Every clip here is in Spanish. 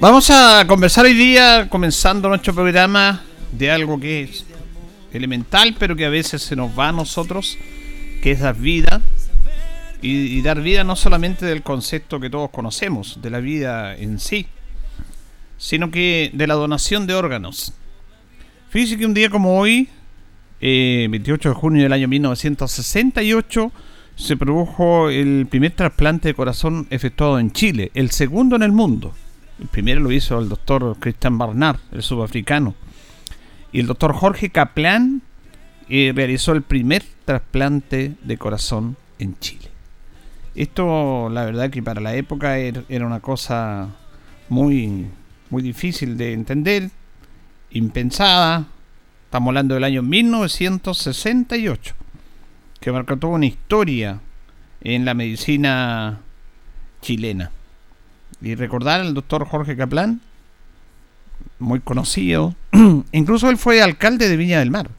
Vamos a conversar hoy día, comenzando nuestro programa, de algo que es elemental, pero que a veces se nos va a nosotros, que es dar vida. Y, dar vida no solamente del concepto que todos conocemos, de la vida en sí, sino que de la donación de órganos. Fíjese que un día como hoy, 28 eh, de junio del año 1968, se produjo el primer trasplante de corazón efectuado en Chile, el segundo en el mundo. El primero lo hizo el doctor Christian Barnard, el sudafricano. Y el doctor Jorge Kaplan eh, realizó el primer trasplante de corazón en Chile. Esto, la verdad, que para la época er, era una cosa muy, muy difícil de entender, impensada. Estamos hablando del año 1968, que marcó toda una historia en la medicina chilena. Y recordar al doctor Jorge Caplan, muy conocido, incluso él fue alcalde de Viña del Mar.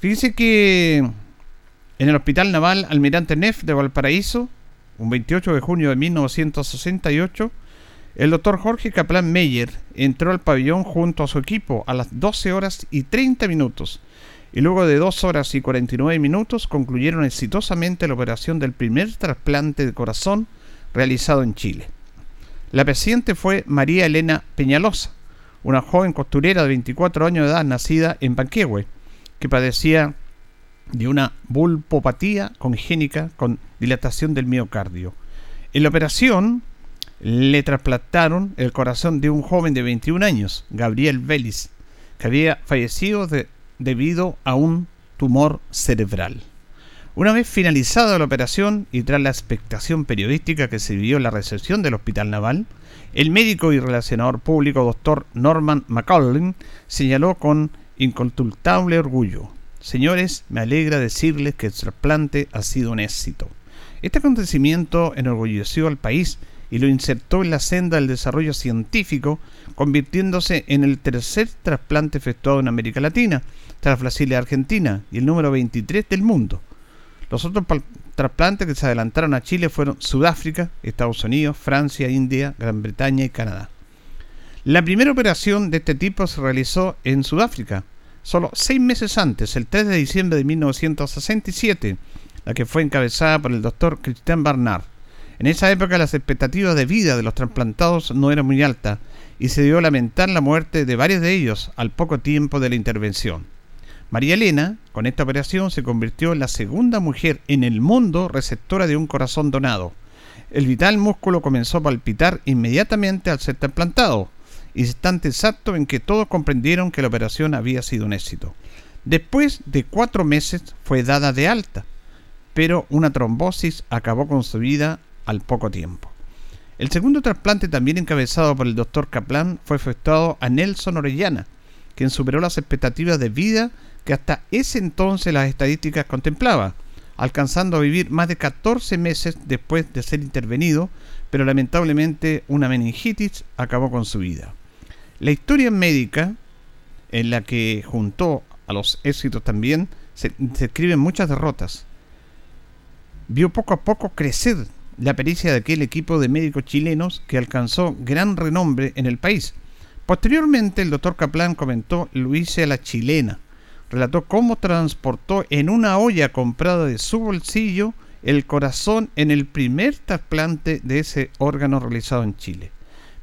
Fíjense que en el Hospital Naval Almirante Neff de Valparaíso, un 28 de junio de 1968, el doctor Jorge Caplan Meyer entró al pabellón junto a su equipo a las 12 horas y 30 minutos y luego de 2 horas y 49 minutos concluyeron exitosamente la operación del primer trasplante de corazón realizado en Chile. La paciente fue María Elena Peñalosa, una joven costurera de 24 años de edad nacida en Panquehue, que padecía de una vulpopatía congénica con dilatación del miocardio. En la operación le trasplantaron el corazón de un joven de 21 años, Gabriel Vélez, que había fallecido debido a un tumor cerebral. Una vez finalizada la operación y tras la expectación periodística que se vivió en la recepción del Hospital Naval, el médico y relacionador público Dr. Norman McCollin señaló con inconsultable orgullo: Señores, me alegra decirles que el trasplante ha sido un éxito. Este acontecimiento enorgulleció al país y lo insertó en la senda del desarrollo científico, convirtiéndose en el tercer trasplante efectuado en América Latina, tras Brasil y Argentina, y el número 23 del mundo. Los otros trasplantes que se adelantaron a Chile fueron Sudáfrica, Estados Unidos, Francia, India, Gran Bretaña y Canadá. La primera operación de este tipo se realizó en Sudáfrica, solo seis meses antes, el 3 de diciembre de 1967, la que fue encabezada por el doctor Christian Barnard. En esa época las expectativas de vida de los trasplantados no eran muy altas y se dio a lamentar la muerte de varios de ellos al poco tiempo de la intervención. María Elena, con esta operación, se convirtió en la segunda mujer en el mundo receptora de un corazón donado. El vital músculo comenzó a palpitar inmediatamente al ser trasplantado, instante exacto en que todos comprendieron que la operación había sido un éxito. Después de cuatro meses fue dada de alta, pero una trombosis acabó con su vida al poco tiempo. El segundo trasplante, también encabezado por el doctor Kaplan, fue efectuado a Nelson Orellana, quien superó las expectativas de vida que hasta ese entonces las estadísticas contemplaba, alcanzando a vivir más de 14 meses después de ser intervenido, pero lamentablemente una meningitis acabó con su vida. La historia médica, en la que juntó a los éxitos también, se, escriben muchas derrotas. Vio poco a poco crecer la pericia de aquel equipo de médicos chilenos que alcanzó gran renombre en el país. Posteriormente, el doctor Kaplan comentó lo a la chilena, relató cómo transportó en una olla comprada de su bolsillo el corazón en el primer trasplante de ese órgano realizado en Chile.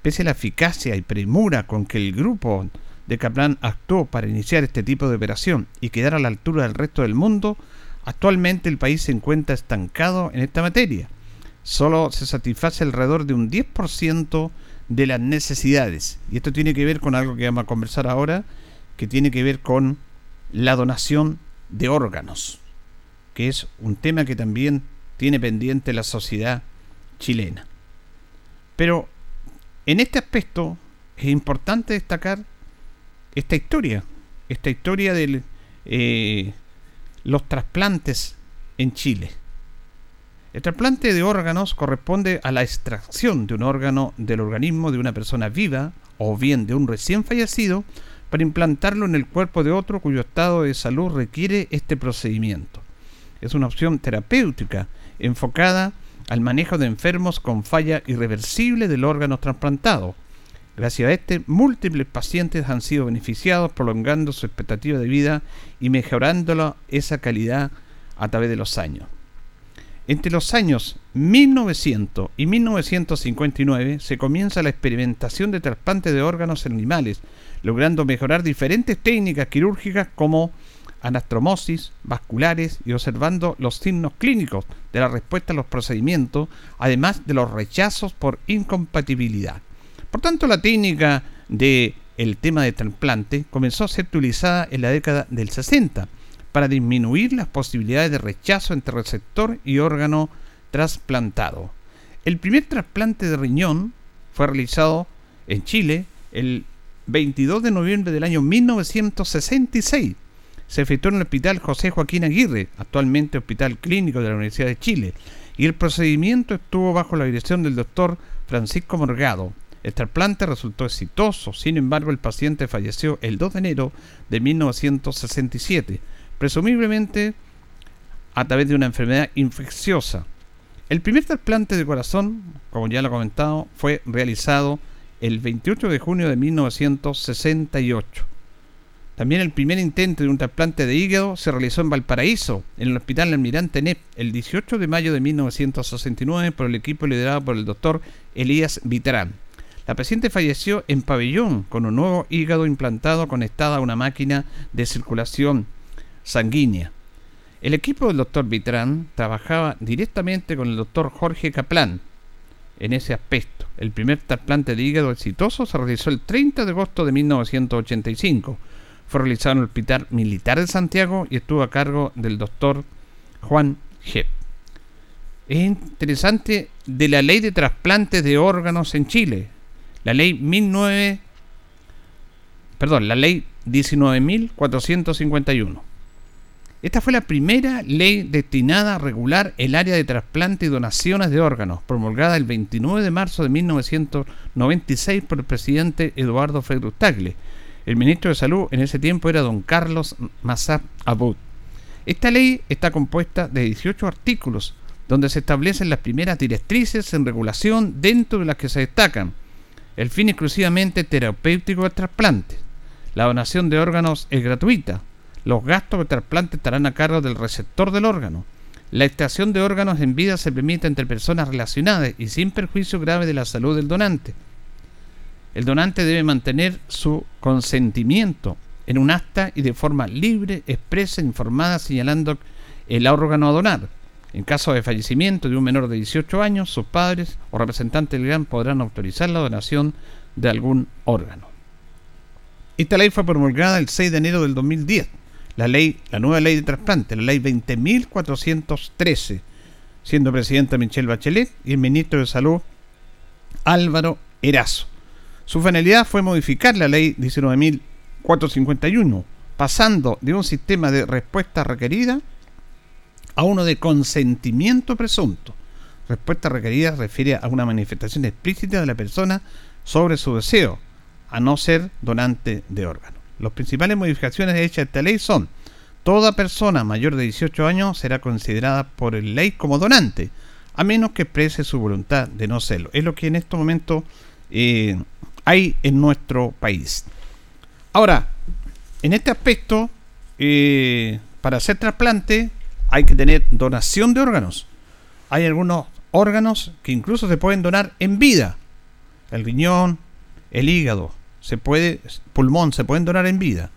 Pese a la eficacia y premura con que el grupo de Kaplan actuó para iniciar este tipo de operación y quedar a la altura del resto del mundo, Actualmente el país se encuentra estancado en esta materia. Solo se satisface alrededor de un 10% de las necesidades. Y esto tiene que ver con algo que vamos a conversar ahora, que tiene que ver con la donación de órganos, que es un tema que también tiene pendiente la sociedad chilena. Pero en este aspecto es importante destacar esta historia, esta historia de eh, los trasplantes en Chile. El trasplante de órganos corresponde a la extracción de un órgano del organismo de una persona viva o bien de un recién fallecido para implantarlo en el cuerpo de otro cuyo estado de salud requiere este procedimiento. Es una opción terapéutica enfocada al manejo de enfermos con falla irreversible del órgano trasplantado. Gracias a este, múltiples pacientes han sido beneficiados, prolongando su expectativa de vida y mejorando esa calidad a través de los años. Entre los años 1900 y 1959 se comienza la experimentación de trasplante de órganos en animales, logrando mejorar diferentes técnicas quirúrgicas como anastromosis, vasculares y observando los signos clínicos de la respuesta a los procedimientos, además de los rechazos por incompatibilidad. Por tanto, la técnica de el tema de trasplante comenzó a ser utilizada en la década del 60 para disminuir las posibilidades de rechazo entre receptor y órgano trasplantado. El primer trasplante de riñón fue realizado en Chile el 22 de noviembre del año 1966. Se efectuó en el Hospital José Joaquín Aguirre, actualmente Hospital Clínico de la Universidad de Chile, y el procedimiento estuvo bajo la dirección del doctor Francisco Morgado. El trasplante resultó exitoso, sin embargo el paciente falleció el 2 de enero de 1967 presumiblemente a través de una enfermedad infecciosa. El primer trasplante de corazón, como ya lo he comentado, fue realizado el 28 de junio de 1968. También el primer intento de un trasplante de hígado se realizó en Valparaíso, en el Hospital Almirante NEP, el 18 de mayo de 1969 por el equipo liderado por el doctor Elías Vitrán. La paciente falleció en pabellón con un nuevo hígado implantado conectado a una máquina de circulación sanguínea. El equipo del doctor Vitrán trabajaba directamente con el doctor Jorge Kaplan en ese aspecto. El primer trasplante de hígado exitoso se realizó el 30 de agosto de 1985. Fue realizado en el Hospital Militar de Santiago y estuvo a cargo del doctor Juan G. Es interesante de la ley de trasplantes de órganos en Chile. La ley 19 perdón, la ley 19.451 esta fue la primera ley destinada a regular el área de trasplante y donaciones de órganos, promulgada el 29 de marzo de 1996 por el presidente Eduardo Frei Tagle. El ministro de Salud en ese tiempo era don Carlos Massap Abud. Esta ley está compuesta de 18 artículos, donde se establecen las primeras directrices en regulación dentro de las que se destacan el fin exclusivamente terapéutico del trasplante. La donación de órganos es gratuita, los gastos de trasplante estarán a cargo del receptor del órgano. La extracción de órganos en vida se permite entre personas relacionadas y sin perjuicio grave de la salud del donante. El donante debe mantener su consentimiento en un acta y de forma libre, expresa, informada, señalando el órgano a donar. En caso de fallecimiento de un menor de 18 años, sus padres o representantes del GAN podrán autorizar la donación de algún órgano. Esta ley fue promulgada el 6 de enero del 2010 la ley, la nueva ley de trasplante, la ley 20.413, siendo presidenta Michelle Bachelet y el ministro de Salud Álvaro Erazo. Su finalidad fue modificar la ley 19.451, pasando de un sistema de respuesta requerida a uno de consentimiento presunto. Respuesta requerida refiere a una manifestación explícita de la persona sobre su deseo, a no ser donante de órganos. Las principales modificaciones hechas a esta ley son toda persona mayor de 18 años será considerada por el ley como donante, a menos que exprese su voluntad de no serlo. Es lo que en este momento eh, hay en nuestro país. Ahora, en este aspecto, eh, para hacer trasplante hay que tener donación de órganos. Hay algunos órganos que incluso se pueden donar en vida. El riñón, el hígado, se puede, pulmón, se pueden donar en vida.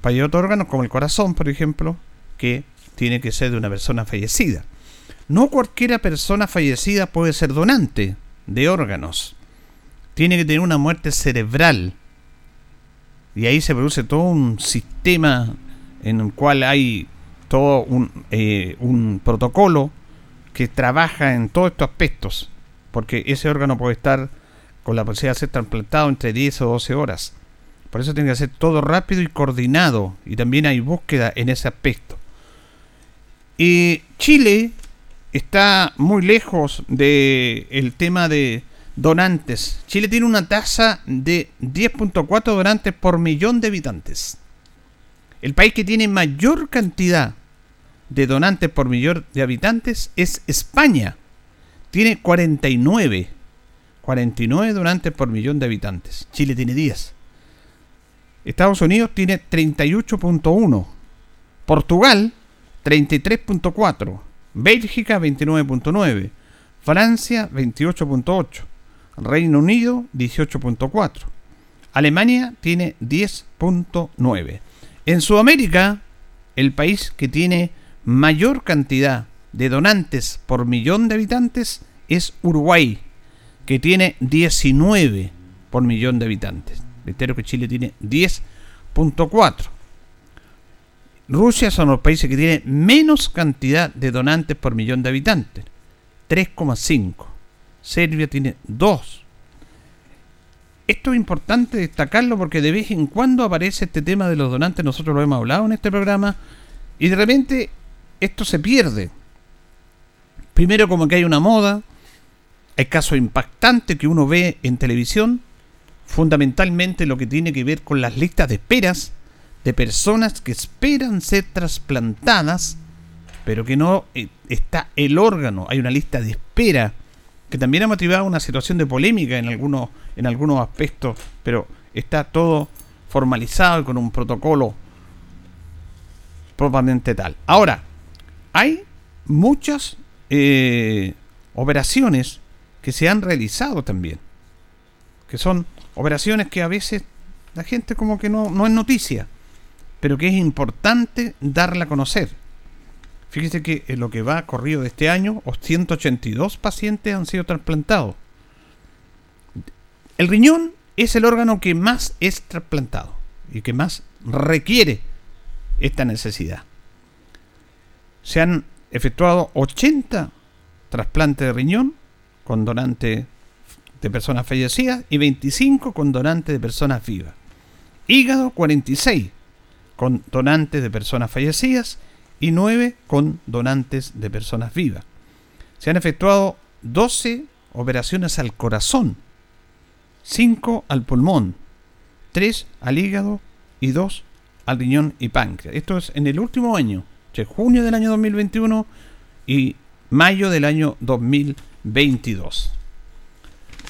Para otros órganos, como el corazón, por ejemplo, que tiene que ser de una persona fallecida. No cualquiera persona fallecida puede ser donante de órganos. Tiene que tener una muerte cerebral. Y ahí se produce todo un sistema en el cual hay todo un, eh, un protocolo que trabaja en todos estos aspectos. Porque ese órgano puede estar con la posibilidad de ser trasplantado entre 10 o 12 horas. Por eso tiene que ser todo rápido y coordinado. Y también hay búsqueda en ese aspecto. Y Chile está muy lejos del el tema de donantes. Chile tiene una tasa de 10.4 donantes por millón de habitantes. El país que tiene mayor cantidad de donantes por millón de habitantes es España. Tiene 49. 49 donantes por millón de habitantes. Chile tiene 10. Estados Unidos tiene 38.1. Portugal 33.4. Bélgica 29.9. Francia 28.8. Reino Unido 18.4. Alemania tiene 10.9. En Sudamérica, el país que tiene mayor cantidad de donantes por millón de habitantes es Uruguay, que tiene 19 por millón de habitantes. Reitero que Chile tiene 10.4. Rusia son los países que tienen menos cantidad de donantes por millón de habitantes, 3,5. Serbia tiene 2. Esto es importante destacarlo porque de vez en cuando aparece este tema de los donantes, nosotros lo hemos hablado en este programa, y de repente esto se pierde. Primero como que hay una moda, hay casos impactantes que uno ve en televisión, fundamentalmente lo que tiene que ver con las listas de esperas de personas que esperan ser trasplantadas, pero que no eh, está el órgano. Hay una lista de espera que también ha motivado una situación de polémica en algunos, en algunos aspectos, pero está todo formalizado con un protocolo propiamente tal. Ahora, hay muchas eh, operaciones que se han realizado también, que son operaciones que a veces la gente como que no, no es noticia, pero que es importante darla a conocer. Fíjese que en lo que va corrido de este año, 182 pacientes han sido trasplantados. El riñón es el órgano que más es trasplantado y que más requiere esta necesidad. Se han efectuado 80 trasplantes de riñón con donante de personas fallecidas y 25 con donante de personas vivas. Hígado 46 con donantes de personas fallecidas y 9 con donantes de personas vivas. Se han efectuado 12 operaciones al corazón, 5 al pulmón, 3 al hígado y 2 al riñón y páncreas. Esto es en el último año, de junio del año 2021 y mayo del año 2022.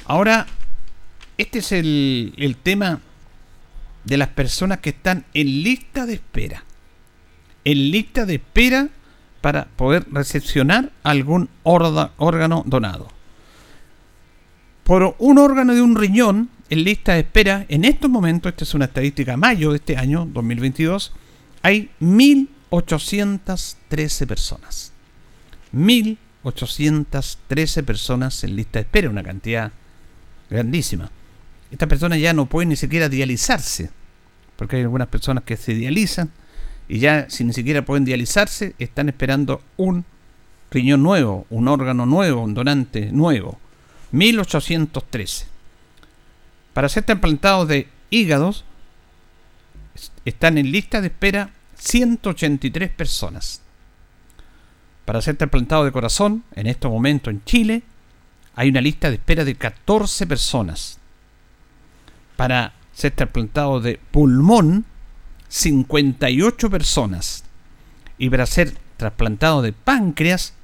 Ahora, este es el, el tema de las personas que están en lista de espera. En lista de espera para poder recepcionar algún órgano donado. Por un órgano de un riñón en lista de espera, en estos momentos, esta es una estadística mayo de este año, 2022, hay 1.813 personas. 1.813 personas en lista de espera, una cantidad grandísima estas personas ya no pueden ni siquiera dializarse, porque hay algunas personas que se dializan y ya si ni siquiera pueden dializarse, están esperando un riñón nuevo, un órgano nuevo, un donante nuevo. 1813. Para ser trasplantados de hígados, están en lista de espera 183 personas. Para ser trasplantado de corazón, en este momento en Chile, hay una lista de espera de 14 personas para ser trasplantado de pulmón 58 personas y para ser trasplantado de páncreas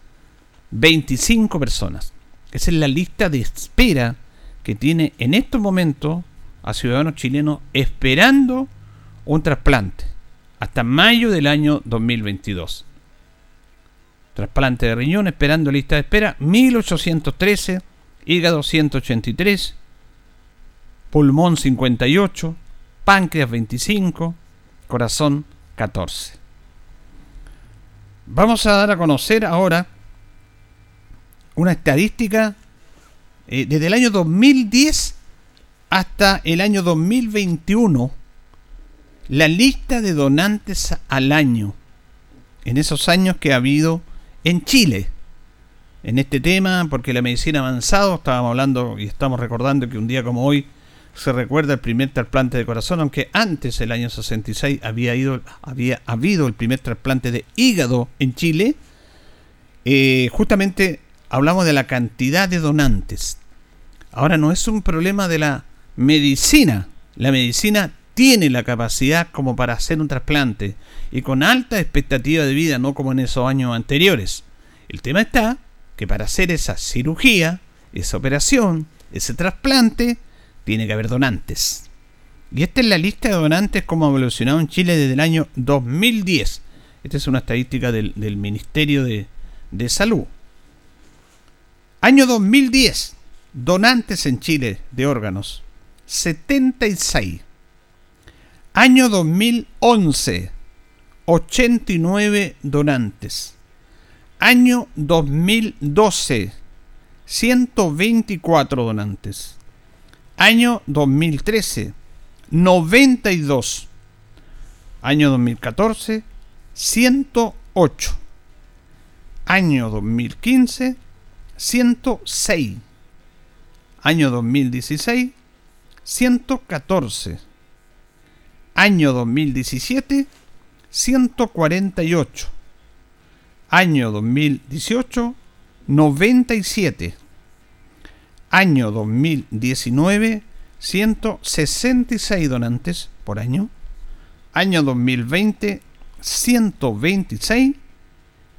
25 personas. Esa es la lista de espera que tiene en estos momentos a ciudadanos chilenos esperando un trasplante hasta mayo del año 2022. Trasplante de riñón esperando lista de espera 1813, hígado 183, pulmón 58, páncreas 25, corazón 14. Vamos a dar a conocer ahora una estadística eh, desde el año 2010 hasta el año 2021. La lista de donantes al año. En esos años que ha habido en Chile. En este tema, porque la medicina avanzado, estábamos hablando y estamos recordando que un día como hoy se recuerda el primer trasplante de corazón, aunque antes, el año 66, había, ido, había habido el primer trasplante de hígado en Chile. Eh, justamente hablamos de la cantidad de donantes. Ahora no es un problema de la medicina. La medicina tiene la capacidad como para hacer un trasplante y con alta expectativa de vida, no como en esos años anteriores. El tema está que para hacer esa cirugía, esa operación, ese trasplante, tiene que haber donantes. Y esta es la lista de donantes como ha evolucionado en Chile desde el año 2010. Esta es una estadística del, Ministerio de, Salud. Año 2010. Donantes en Chile de órganos. 76. Año 2011. 89 donantes. Año 2012. 124 donantes. Año 2013, 92. Año 2014, 108. Año 2015, 106. Año 2016, 114. Año 2017, 148. Año 2018, 97 año 2019, 166 donantes por año. Año 2020, 126.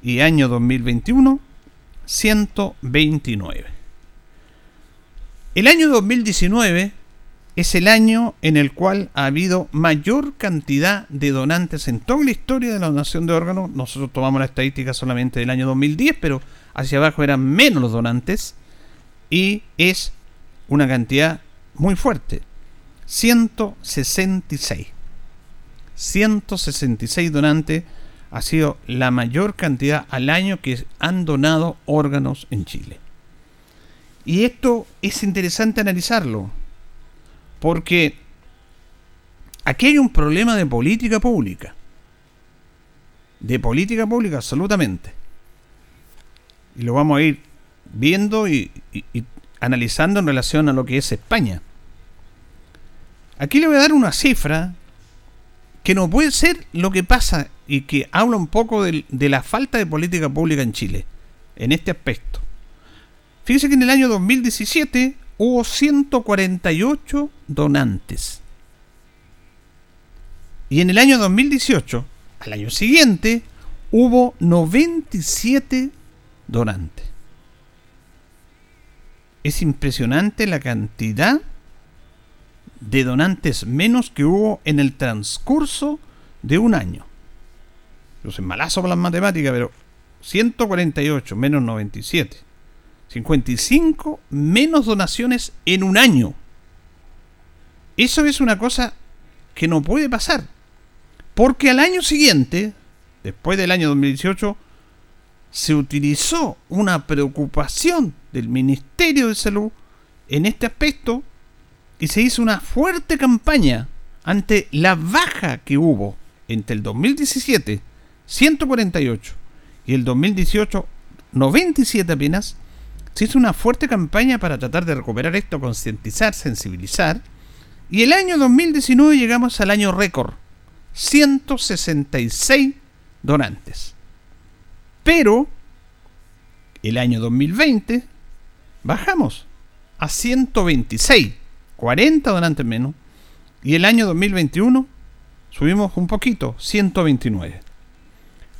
Y año 2021, 129. El año 2019 es el año en el cual ha habido mayor cantidad de donantes en toda la historia de la donación de órganos. Nosotros tomamos la estadística solamente del año 2010, pero hacia abajo eran menos los donantes y es una cantidad muy fuerte. 166. 166 donantes ha sido la mayor cantidad al año que han donado órganos en Chile. Y esto es interesante analizarlo, porque aquí hay un problema de política pública. De política pública, absolutamente. Y lo vamos a ir viendo y, analizando en relación a lo que es España. Aquí le voy a dar una cifra que no puede ser lo que pasa y que habla un poco de, de, la falta de política pública en Chile, en este aspecto. Fíjese que en el año 2017 hubo 148 donantes. Y en el año 2018, al año siguiente, hubo 97 donantes es impresionante la cantidad de donantes menos que hubo en el transcurso de un año. Yo soy malazo con las matemáticas, pero 148 menos 97. 55 menos donaciones en un año. Eso es una cosa que no puede pasar. Porque al año siguiente, después del año 2018, se utilizó una preocupación del Ministerio de Salud en este aspecto y se hizo una fuerte campaña ante la baja que hubo entre el 2017, 148, y el 2018, 97 apenas, se hizo una fuerte campaña para tratar de recuperar esto, concientizar, sensibilizar, y el año 2019 llegamos al año récord, 166 donantes. Pero el año 2020 bajamos a 126, 40 donantes menos. Y el año 2021 subimos un poquito, 129.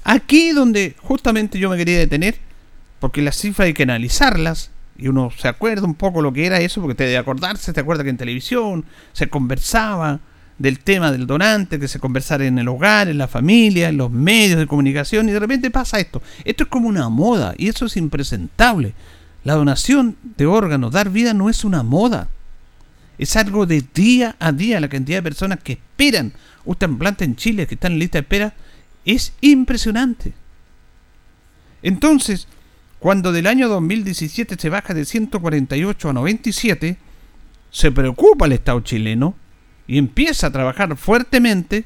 Aquí donde justamente yo me quería detener, porque las cifras hay que analizarlas, y uno se acuerda un poco lo que era eso, porque te de acordarse, te acuerda que en televisión se conversaba, del tema del donante, que se conversara en el hogar, en la familia, en los medios de comunicación, y de repente pasa esto. Esto es como una moda, y eso es impresentable. La donación de órganos, dar vida, no es una moda. Es algo de día a día. La cantidad de personas que esperan un trasplante en Chile, que están en lista de espera, es impresionante. Entonces, cuando del año 2017 se baja de 148 a 97, se preocupa el Estado chileno y empieza a trabajar fuertemente,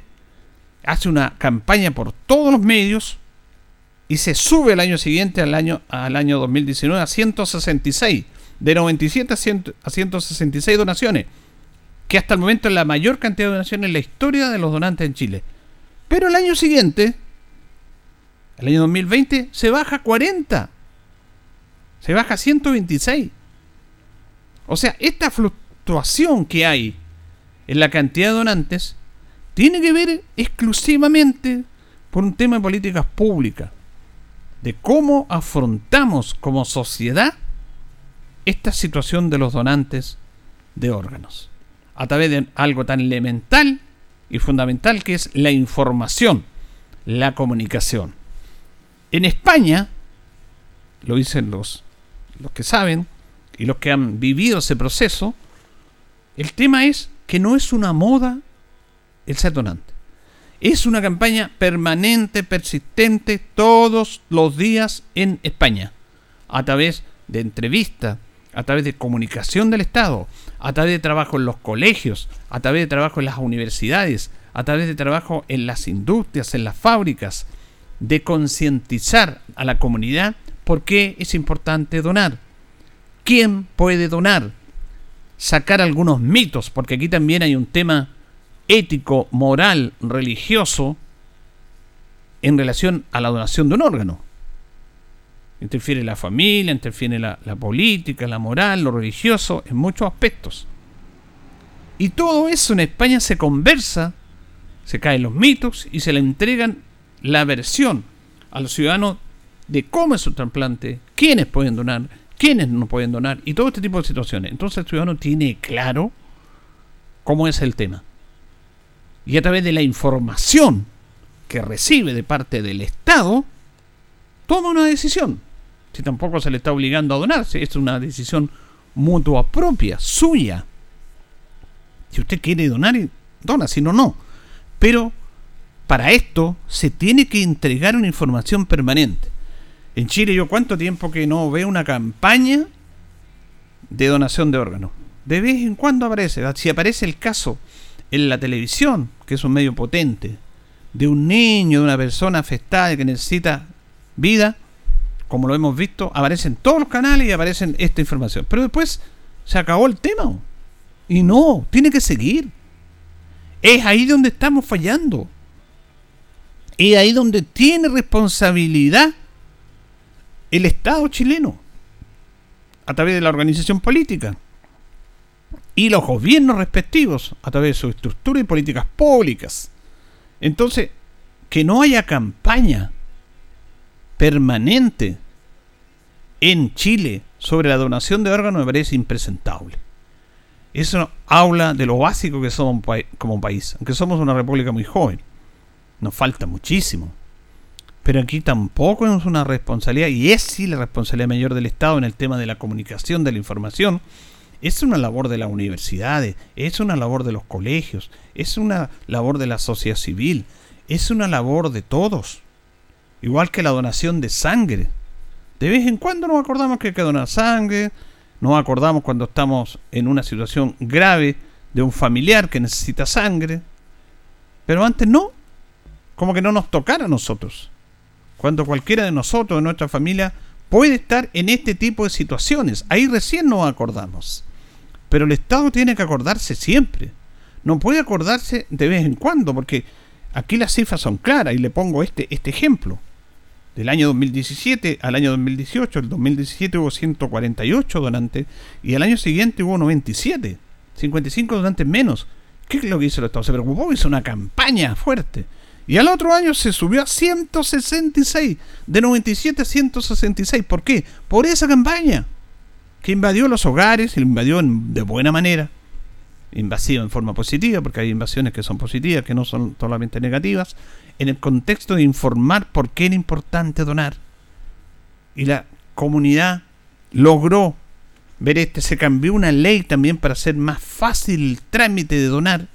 hace una campaña por todos los medios y se sube el año siguiente al año, al año 2019 a 166, de 97 a, 166 donaciones, que hasta el momento es la mayor cantidad de donaciones en la historia de los donantes en Chile. Pero el año siguiente, el año 2020, se baja a 40. Se baja a 126. O sea, esta fluctuación que hay en la cantidad de donantes tiene que ver exclusivamente por un tema de políticas públicas, de cómo afrontamos como sociedad esta situación de los donantes de órganos, a través de algo tan elemental y fundamental que es la información, la comunicación. En España, lo dicen los, los que saben y los que han vivido ese proceso, el tema es que no es una moda el ser donante. Es una campaña permanente, persistente, todos los días en España, a través de entrevistas, a través de comunicación del Estado, a través de trabajo en los colegios, a través de trabajo en las universidades, a través de trabajo en las industrias, en las fábricas, de concientizar a la comunidad por qué es importante donar. ¿Quién puede donar? Sacar algunos mitos, porque aquí también hay un tema ético, moral, religioso en relación a la donación de un órgano. Interfiere la familia, interfiere la, política, la moral, lo religioso, en muchos aspectos. Y todo eso en España se conversa, se caen los mitos y se le entregan la versión a los ciudadanos de cómo es su trasplante, quiénes pueden donar, quiénes no pueden donar y todo este tipo de situaciones. Entonces el ciudadano tiene claro cómo es el tema. Y a través de la información que recibe de parte del Estado, toma una decisión si tampoco se le está obligando a donarse, es una decisión mutua propia, suya. Si usted quiere donar, dona, si no, no. Pero para esto se tiene que entregar una información permanente. En Chile yo cuánto tiempo que no veo una campaña de donación de órganos. De vez en cuando aparece. Si aparece el caso en la televisión, que es un medio potente, de un niño, de una persona afectada que necesita vida, como lo hemos visto, aparecen todos los canales y aparecen esta información. Pero después se acabó el tema. Y no, tiene que seguir. Es ahí donde estamos fallando. Es ahí donde tiene responsabilidad el Estado chileno, a través de la organización política, y los gobiernos respectivos, a través de su estructura y políticas públicas. Entonces, que no haya campaña permanente en Chile sobre la donación de órganos me parece impresentable. Eso habla de lo básico que somos como país, aunque somos una república muy joven. Nos falta muchísimo. Pero aquí tampoco es una responsabilidad, y es sí la responsabilidad mayor del Estado en el tema de la comunicación, de la información. Es una labor de las universidades, es una labor de los colegios, es una labor de la sociedad civil, es una labor de todos. Igual que la donación de sangre. De vez en cuando nos acordamos que hay que donar sangre, nos acordamos cuando estamos en una situación grave de un familiar que necesita sangre. Pero antes no, como que no nos tocara a nosotros. Cuando cualquiera de nosotros, de nuestra familia, puede estar en este tipo de situaciones. Ahí recién nos acordamos. Pero el Estado tiene que acordarse siempre. No puede acordarse de vez en cuando, porque aquí las cifras son claras y le pongo este, este ejemplo del año 2017 al año 2018. El 2017 hubo 148 donantes y el año siguiente hubo 97. 55 donantes menos. ¿Qué es lo que hizo el Estado? Se preocupó, hizo una campaña fuerte. Y al otro año se subió a 166. De 97 a 166. ¿Por qué? Por esa campaña. Que invadió los hogares, invadió de buena manera. Invasiva en forma positiva, porque hay invasiones que son positivas, que no son solamente negativas en el contexto de informar por qué era importante donar. Y la comunidad logró ver este, se cambió una ley también para hacer más fácil el trámite de donar,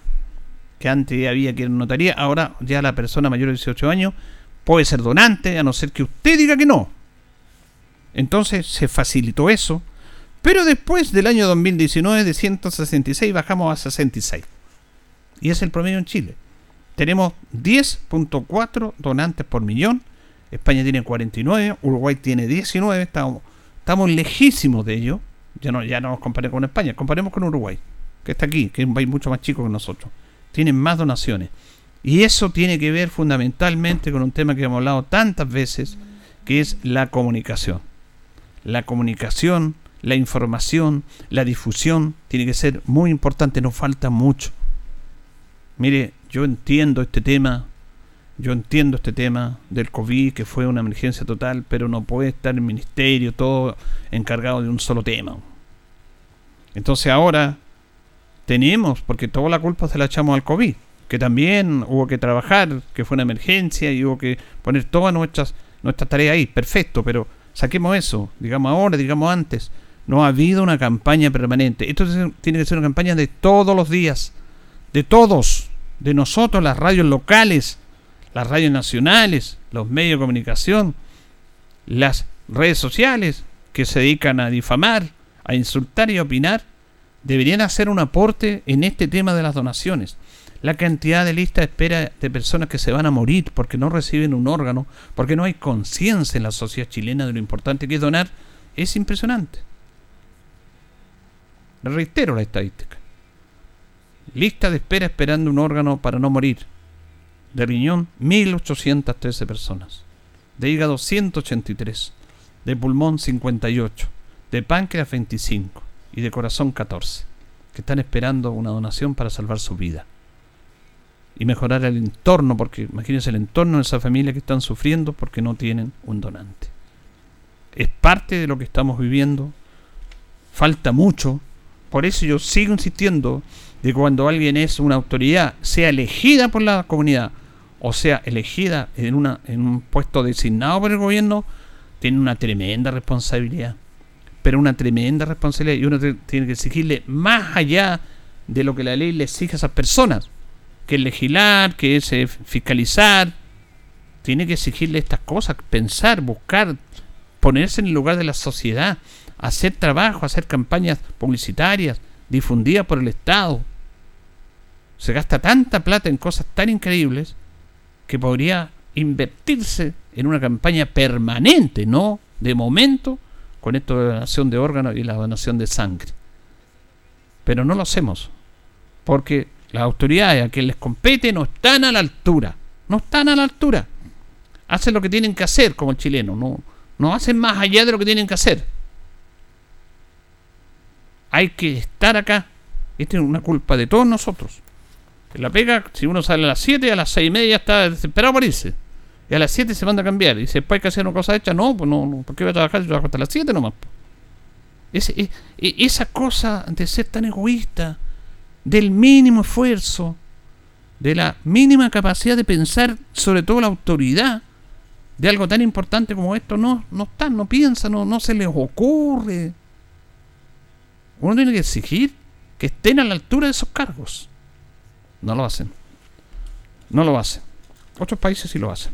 que antes había que notaría, ahora ya la persona mayor de 18 años puede ser donante, a no ser que usted diga que no. Entonces se facilitó eso. Pero después del año 2019 de 166 bajamos a 66. Y es el promedio en Chile. Tenemos 10.4 donantes por millón. España tiene 49, Uruguay tiene 19. Estamos, estamos lejísimos de ello. Ya no, ya no nos comparemos con España, comparemos con Uruguay, que está aquí, que es un país mucho más chico que nosotros. Tienen más donaciones. Y eso tiene que ver fundamentalmente con un tema que hemos hablado tantas veces, que es la comunicación. La comunicación, la información, la difusión tiene que ser muy importante, nos falta mucho. Mire, yo entiendo este tema, yo entiendo este tema del COVID, que fue una emergencia total, pero no puede estar el ministerio todo encargado de un solo tema. Entonces ahora tenemos, porque toda la culpa se la echamos al COVID, que también hubo que trabajar, que fue una emergencia y hubo que poner todas nuestras, nuestras tareas ahí, perfecto, pero saquemos eso, digamos ahora, digamos antes. No ha habido una campaña permanente. Esto tiene que ser una campaña de todos los días, de todos, de nosotros, las radios locales, las radios nacionales, los medios de comunicación, las redes sociales que se dedican a difamar, a insultar y a opinar, deberían hacer un aporte en este tema de las donaciones. La cantidad de lista de espera de personas que se van a morir porque no reciben un órgano, porque no hay conciencia en la sociedad chilena de lo importante que es donar, es impresionante. Reitero la estadística. Lista de espera esperando un órgano para no morir. De riñón, 1.813 personas. De hígado, 183. De pulmón, 58. De páncreas, 25. Y de corazón, 14. Que están esperando una donación para salvar su vida. Y mejorar el entorno, porque imagínense el entorno de esa familia que están sufriendo porque no tienen un donante. Es parte de lo que estamos viviendo. Falta mucho. Por eso yo sigo insistiendo de cuando alguien es una autoridad, sea elegida por la comunidad o sea elegida en, una, en un puesto designado por el gobierno, tiene una tremenda responsabilidad. Pero una tremenda responsabilidad y uno tiene que exigirle más allá de lo que la ley le exige a esas personas, que es legislar, que es eh, fiscalizar, tiene que exigirle estas cosas, pensar, buscar, ponerse en el lugar de la sociedad, hacer trabajo, hacer campañas publicitarias, difundida por el Estado. Se gasta tanta plata en cosas tan increíbles que podría invertirse en una campaña permanente, no de momento, con esto de la donación de órganos y la donación de sangre. Pero no lo hacemos, porque las autoridades a quienes les compete no están a la altura, no están a la altura. Hacen lo que tienen que hacer como el chileno, no, no hacen más allá de lo que tienen que hacer hay que estar acá. Esta es una culpa de todos nosotros. la pega, si uno sale a las 7, a las 6 y media está desesperado por irse. Y a las 7 se manda a cambiar. Y dice, después hay que hacer una cosa hecha. No, pues no, ¿por qué voy a trabajar si trabajo hasta las 7 nomás? Ese, e, e, esa cosa de ser tan egoísta, del mínimo esfuerzo, de la mínima capacidad de pensar, sobre todo la autoridad, de algo tan importante como esto, no, no están, no piensan, no, no se les ocurre. Uno tiene que exigir que estén a la altura de esos cargos. No lo hacen. No lo hacen. Otros países sí lo hacen.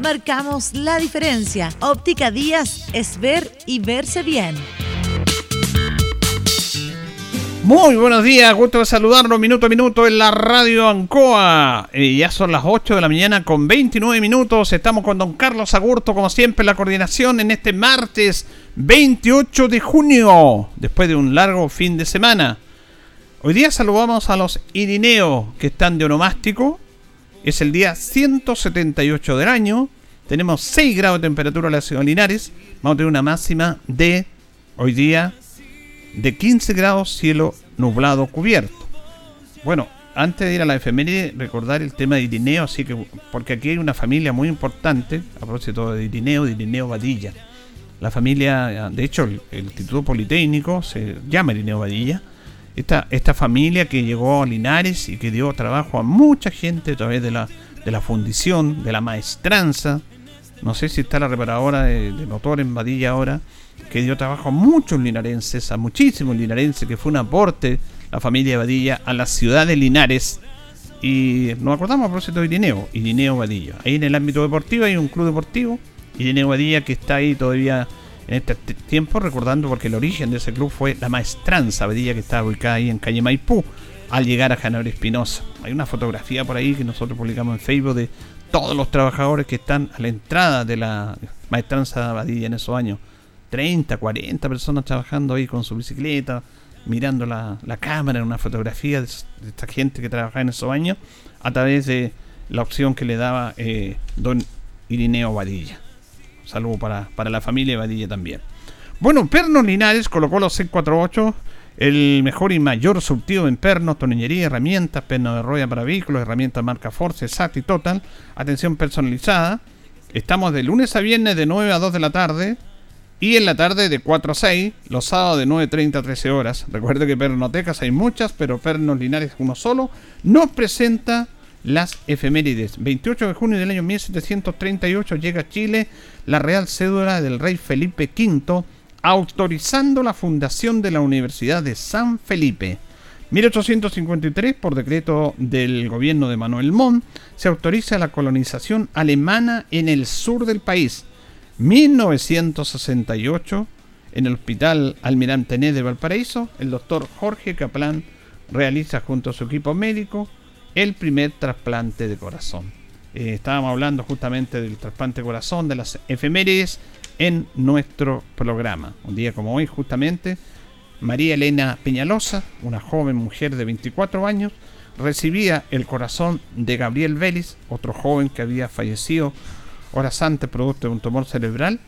Marcamos la diferencia. Óptica Díaz es ver y verse bien. Muy buenos días, gusto de saludarlos minuto a minuto en la radio Ancoa. Eh, ya son las 8 de la mañana con 29 minutos. Estamos con don Carlos Agurto, como siempre, la coordinación en este martes 28 de junio, después de un largo fin de semana. Hoy día saludamos a los irineos que están de onomástico. Es el día 178 del año. Tenemos 6 grados de temperatura en la ciudad de Linares. Vamos a tener una máxima de hoy día de 15 grados, cielo nublado cubierto. Bueno, antes de ir a la efeméride, recordar el tema de Irineo, así que, porque aquí hay una familia muy importante, a propósito de Irineo, de Irineo Badilla. La familia, de hecho, el, Instituto Politécnico se llama Irineo Badilla. Esta, esta familia que llegó a Linares y que dio trabajo a mucha gente a través de la, de la fundición, de la maestranza. No sé si está la reparadora de, de motor en Badilla ahora, que dio trabajo a muchos linarenses, a muchísimos linarenses, que fue un aporte la familia Badilla a la ciudad de Linares. Y nos acordamos a propósito de Irineo, Irineo Badilla. Ahí en el ámbito deportivo hay un club deportivo Irineo Badilla que está ahí todavía en este tiempo recordando porque el origen de ese club fue la maestranza Badilla que está ubicada ahí en calle Maipú al llegar a January Espinosa. Hay una fotografía por ahí que nosotros publicamos en Facebook de todos los trabajadores que están a la entrada de la maestranza Badilla en esos años. 30, 40 personas trabajando ahí con su bicicleta, mirando la, cámara en una fotografía de, esta gente que trabajaba en esos años a través de la opción que le daba eh, don Irineo Badilla. Saludo para, para la familia Badilla también. Bueno, Pernos Linares colocó los 648, el mejor y mayor surtido en pernos, tonellería, herramientas, pernos de rueda para vehículos, herramientas marca Force, SAT y Total, atención personalizada. Estamos de lunes a viernes de 9 a 2 de la tarde y en la tarde de 4 a 6, los sábados de 9.30 a 13 horas. Recuerde que pernotecas hay muchas, pero Pernos Linares uno solo nos presenta las efemérides. 28 de junio del año 1738 llega a Chile la Real Cédula del rey Felipe V autorizando la fundación de la Universidad de San Felipe. 1853, por decreto del gobierno de Manuel Montt, se autoriza la colonización alemana en el sur del país. 1968, en el Hospital Almirante Ned de Valparaíso, el doctor Jorge Caplan realiza junto a su equipo médico el primer trasplante de corazón. Eh, estábamos hablando justamente del trasplante de corazón, de las efemérides en nuestro programa. Un día como hoy, justamente, María Elena Peñalosa, una joven mujer de 24 años, recibía el corazón de Gabriel Vélez, otro joven que había fallecido horas antes producto de un tumor cerebral.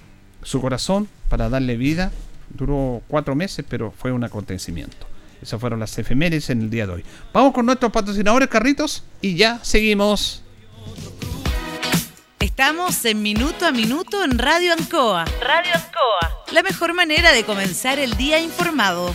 Su corazón, para darle vida, duró cuatro meses, pero fue un acontecimiento. Esas fueron las efemérides en el día de hoy. Vamos con nuestros patrocinadores, carritos, y ya seguimos. Estamos en Minuto a Minuto en Radio Ancoa. Radio Ancoa. La mejor manera de comenzar el día informado.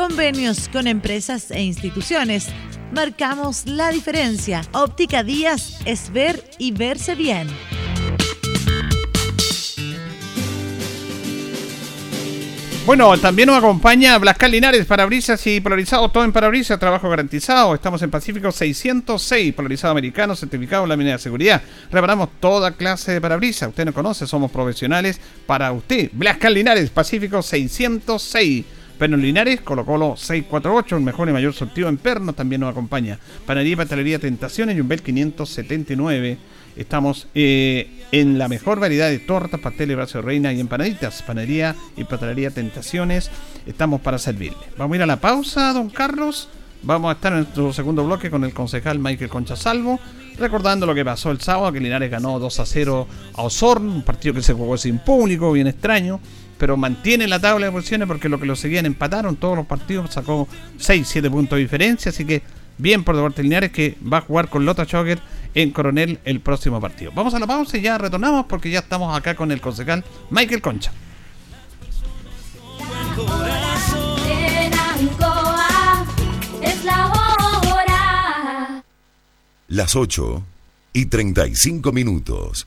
convenios con empresas e instituciones. Marcamos la diferencia. Óptica Díaz es ver y verse bien. Bueno, también nos acompaña Blascal Linares, parabrisas y polarizado, todo en parabrisas, trabajo garantizado. Estamos en Pacífico 606, polarizado americano, certificado en la mina de seguridad. Reparamos toda clase de parabrisas. Usted nos conoce, somos profesionales para usted. Blascal Linares, Pacífico 606. Perno Linares, Colo Colo 648, el mejor y mayor sortido en perno, también nos acompaña. Panadería y Pastelería Tentaciones, Jumbel 579. Estamos eh, en la mejor variedad de tortas, pasteles, brazo de reina y empanaditas. Panadería y pastelería Tentaciones. Estamos para servirle. Vamos a ir a la pausa, don Carlos. Vamos a estar en nuestro segundo bloque con el concejal Michael Concha Salvo, recordando lo que pasó el sábado, que Linares ganó 2 a 0 a Osorno, un partido que se jugó sin público, bien extraño, pero mantiene la tabla de posiciones porque lo que lo seguían empataron todos los partidos, sacó 6, 7 puntos de diferencia, así que bien por Deportes Linares que va a jugar con Lota Choker en Coronel el próximo partido. Vamos a la pausa y ya retornamos porque ya estamos acá con el concejal Michael Concha. Las 8 y 35 minutos.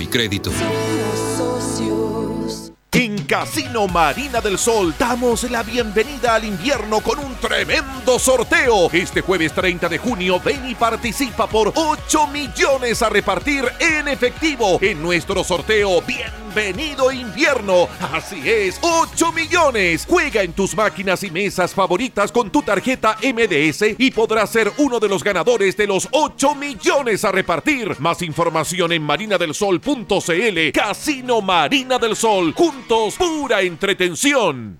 y Crédito. En Casino Marina del Sol damos la bienvenida al invierno con un tremendo sorteo. Este jueves 30 de junio ven y participa por 8 millones a repartir en efectivo en nuestro sorteo Bienvenido invierno. Así es, 8 millones. Juega en tus máquinas y mesas favoritas con tu tarjeta MDS y podrás ser uno de los ganadores de los 8 millones a repartir. Más información en marinadelsol.cl. Casino Marina del Sol pura entretención.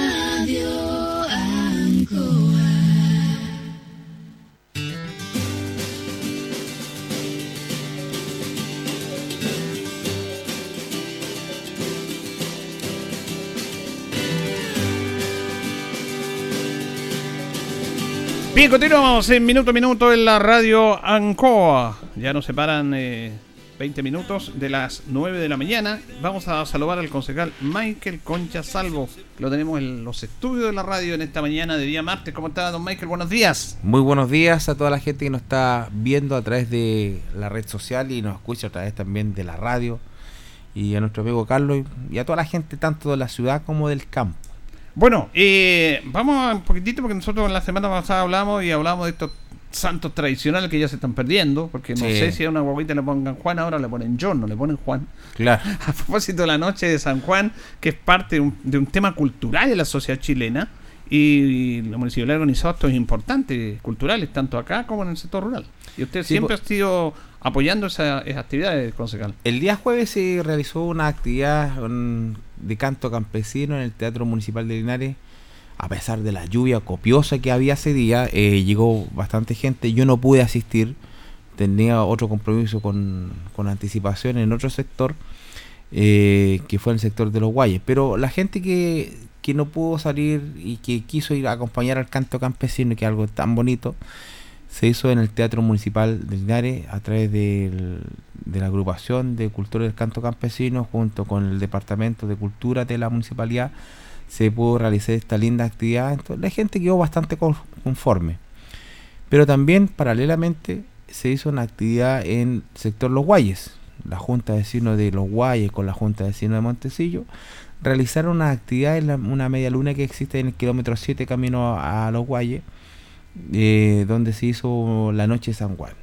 Bien, continuamos en minuto a minuto en la radio Ancoa. Ya nos separan 20 eh, minutos de las 9 de la mañana. Vamos a saludar al concejal Michael Concha Salvo. Lo tenemos en los estudios de la radio en esta mañana de día martes. ¿Cómo está, don Michael? Buenos días. Muy buenos días a toda la gente que nos está viendo a través de la red social y nos escucha a través también de la radio. Y a nuestro amigo Carlos y a toda la gente, tanto de la ciudad como del campo. Bueno, eh, vamos un poquitito porque nosotros en la semana pasada hablamos y hablamos de estos santos tradicionales que ya se están perdiendo, porque no sé si a una guaguita le pongan Juan, ahora le ponen John, no le ponen Juan. Claro. A propósito de la noche de San Juan, que es parte de un, de un tema cultural de la sociedad chilena, y la municipalidad ha organizado estos importantes culturales, tanto acá como en el sector rural. Y usted siempre ha sido apoyando esas actividades, concejal. El día jueves se realizó una actividad de canto campesino en el Teatro Municipal de Linares. A pesar de la lluvia copiosa que había ese día, eh, llegó bastante gente. Yo no pude asistir, tenía otro compromiso con, con anticipación en otro sector, eh, que fue el sector de los Guayes. Pero la gente que que no pudo salir y que quiso ir a acompañar al canto campesino, que es algo tan bonito, se hizo en el Teatro Municipal de Linares a través de la agrupación de cultura del canto campesino junto con el Departamento de Cultura de la Municipalidad se pudo realizar esta linda actividad. Entonces, la gente quedó bastante conforme. Pero también paralelamente se hizo una actividad en el sector Los Guayes, la Junta de Vecinos de Los Guayes con la Junta de Vecinos de Montecillo, realizaron una actividad en una media luna que existe en el kilómetro 7 camino a, Los Guayes, eh, donde se hizo la Noche de San Juan.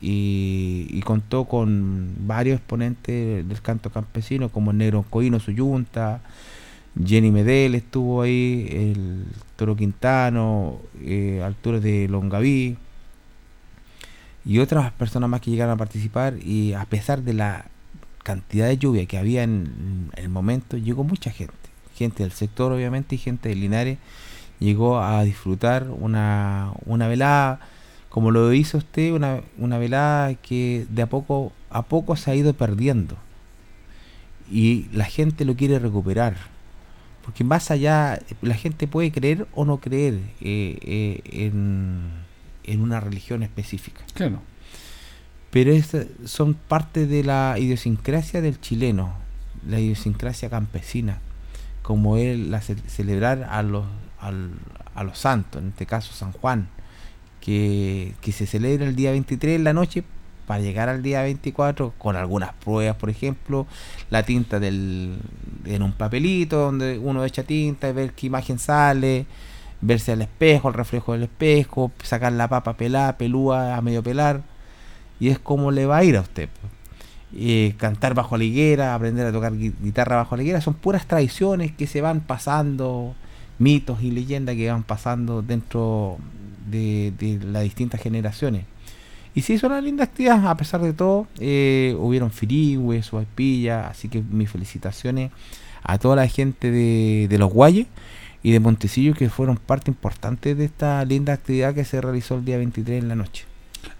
Y, contó con varios exponentes del canto campesino, como el Negro Coino, su yunta, Jenny Medel estuvo ahí, el Toro Quintano, eh, altura de Longaví, y otras personas más que llegaron a participar y a pesar de la cantidad de lluvia que había en, el momento, llegó mucha gente, gente del sector obviamente y gente de Linares llegó a disfrutar una, una velada, como lo hizo usted, una, una velada que de a poco a poco se ha ido perdiendo y la gente lo quiere recuperar porque más allá, la gente puede creer o no creer eh, eh, en, una religión específica. Claro. Pero es, son parte de la idiosincrasia del chileno, la idiosincrasia campesina, como él la celebrar a los, a los santos, en este caso San Juan, que, que se celebra el día 23 en la noche para llegar al día 24 con algunas pruebas, por ejemplo, la tinta del, en un papelito donde uno echa tinta y ver qué imagen sale, verse al espejo, el reflejo del espejo, sacar la papa pelada, pelúa a medio pelar, y es como le va a ir a usted. Eh, cantar bajo la higuera, aprender a tocar guitarra bajo la higuera, son puras tradiciones que se van pasando, mitos y leyendas que van pasando dentro de, las distintas generaciones. Y se hizo una linda actividad, a pesar de todo. Eh, hubieron firigües, suaipillas, así que mis felicitaciones a toda la gente de, Los Guayes y de Montecillo que fueron parte importante de esta linda actividad que se realizó el día 23 en la noche.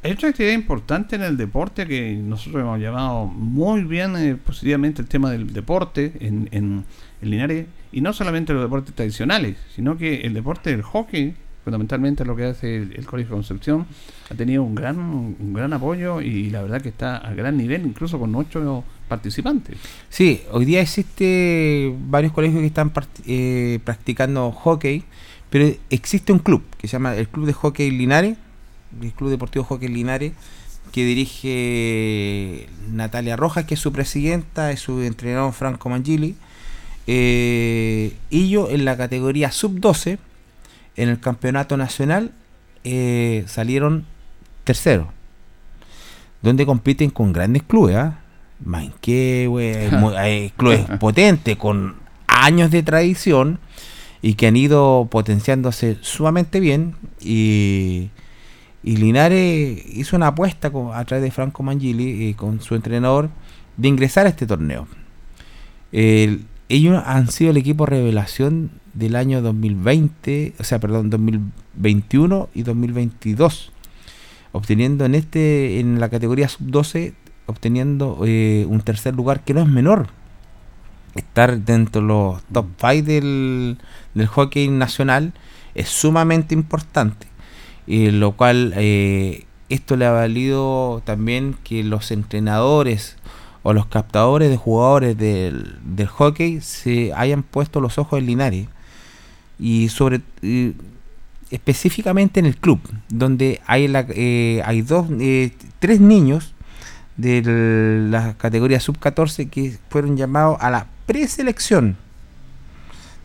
Hay otra actividad importante en el deporte que nosotros hemos llamado muy bien eh, positivamente el tema del deporte en, en, en Linares y no solamente los deportes tradicionales, sino que el deporte del hockey fundamentalmente lo que hace el, Colegio Concepción, ha tenido un gran, un gran apoyo y la verdad que está a gran nivel, incluso con ocho participantes. Sí, hoy día existe varios colegios que están eh, practicando hockey, pero existe un club que se llama el Club de Hockey Linares, el Club Deportivo Hockey Linares, que dirige Natalia Rojas, que es su presidenta, es su entrenador Franco Mangili. Eh, y yo en la categoría sub-12 en el campeonato nacional eh, salieron terceros, donde compiten con grandes clubes, ¿eh? hay clubes potentes con años de tradición y que han ido potenciándose sumamente bien y, y Linares hizo una apuesta a través de Franco Mangili y con su entrenador de ingresar a este torneo. Ellos han sido el equipo revelación del año 2020, o sea, perdón, 2021 y 2022, obteniendo en este en la categoría sub-12 obteniendo eh, un tercer lugar que no es menor. Estar dentro de los top 5 del, del hockey nacional es sumamente importante, y lo cual eh, esto le ha valido también que los entrenadores o los captadores de jugadores del, del hockey se hayan puesto los ojos en Linares y sobre específicamente en el club donde hay la, eh, hay dos eh, tres niños de la categoría sub 14 que fueron llamados a la preselección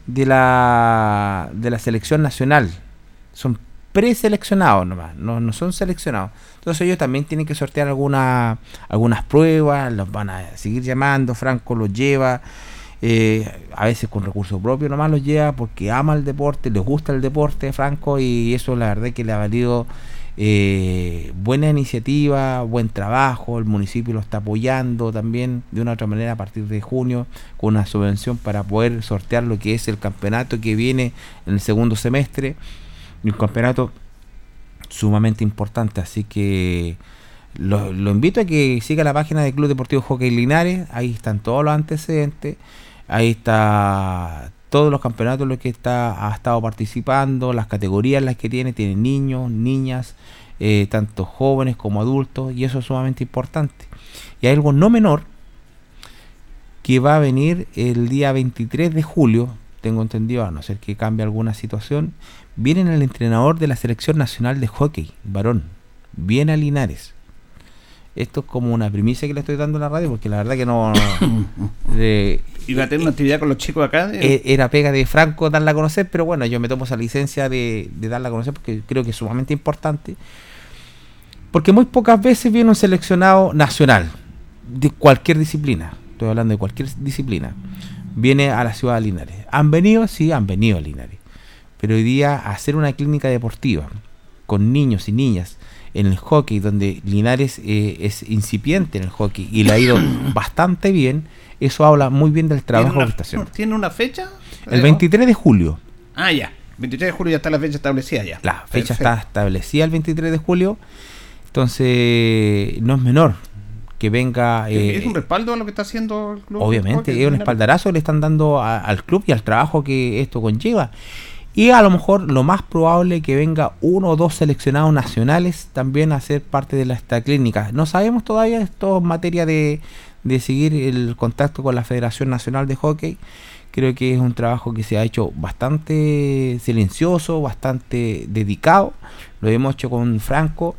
de la de la selección nacional. Son preseleccionados nomás no, no son seleccionados. Entonces ellos también tienen que sortear alguna, algunas pruebas los van a seguir llamando Franco los lleva eh, a veces con recursos propios nomás los lleva porque ama el deporte, les gusta el deporte, Franco, y eso la verdad que le ha valido eh, buena iniciativa, buen trabajo, el municipio lo está apoyando también de una otra manera a partir de junio con una subvención para poder sortear lo que es el campeonato que viene en el segundo semestre, un campeonato sumamente importante, así que lo, lo invito a que siga la página del Club Deportivo Hockey Linares, ahí están todos los antecedentes Ahí está todos los campeonatos en los que está, ha estado participando, las categorías en las que tiene, tiene niños, niñas, eh, tanto jóvenes como adultos, y eso es sumamente importante. Y hay algo no menor que va a venir el día 23 de julio, tengo entendido, a no ser que cambie alguna situación, viene el entrenador de la selección nacional de hockey, varón, viene a Linares. esto es como una primicia que le estoy dando a la radio, porque la verdad que no... eh, ¿Iba a tener una actividad con los chicos acá? eh, era pega de Franco darla a conocer, pero bueno, yo me tomo esa licencia de, de darla a conocer porque creo que es sumamente importante. Porque muy pocas veces viene un seleccionado nacional de cualquier disciplina. Estoy hablando de cualquier disciplina. Viene a la ciudad de Linares. ¿Han venido? Sí, han venido a Linares. Pero hoy día hacer una clínica deportiva con niños y niñas en el hockey, donde Linares eh, es incipiente en el hockey y le ha ido bastante bien, eso habla muy bien del trabajo ¿Tiene que está haciendo. ¿Tiene una fecha? El 23 de julio. Ah, ya. 23 de julio ya está la fecha establecida ya. La fecha Perfecto. está establecida el 23 de julio. Entonces, no es menor que venga. eh, ¿Es un respaldo a lo que está haciendo el club? obviamente, es un espaldarazo que le están dando a- al club y al trabajo que esto conlleva. Y a lo mejor lo más probable que venga uno o dos seleccionados nacionales también a ser parte de esta clínica. No sabemos todavía, esto es materia de, de seguir el contacto con la Federación Nacional de Hockey. Creo que es un trabajo que se ha hecho bastante silencioso, bastante dedicado. Lo hemos hecho con Franco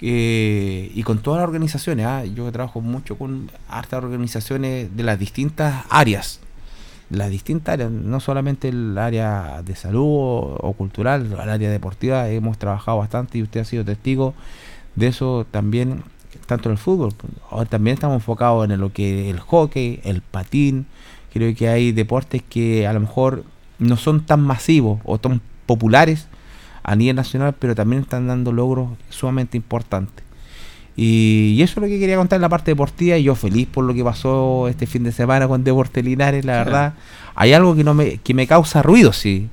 eh, y con todas las organizaciones. ¿ah? Yo trabajo mucho con hartas organizaciones de las distintas áreas. Las distintas áreas, no solamente el área de salud o, o cultural, el área deportiva, hemos trabajado bastante y usted ha sido testigo de eso también, tanto en el fútbol. Ahora también estamos enfocados en lo que el hockey, el patín. Creo que hay deportes que a lo mejor no son tan masivos o tan populares a nivel nacional, pero también están dando logros sumamente importantes. Y, y eso es lo que quería contar en la parte deportiva. Y yo feliz por lo que pasó este fin de semana con Deportes Linares, la Claro. verdad. Hay algo que no me, que me causa ruido, sí.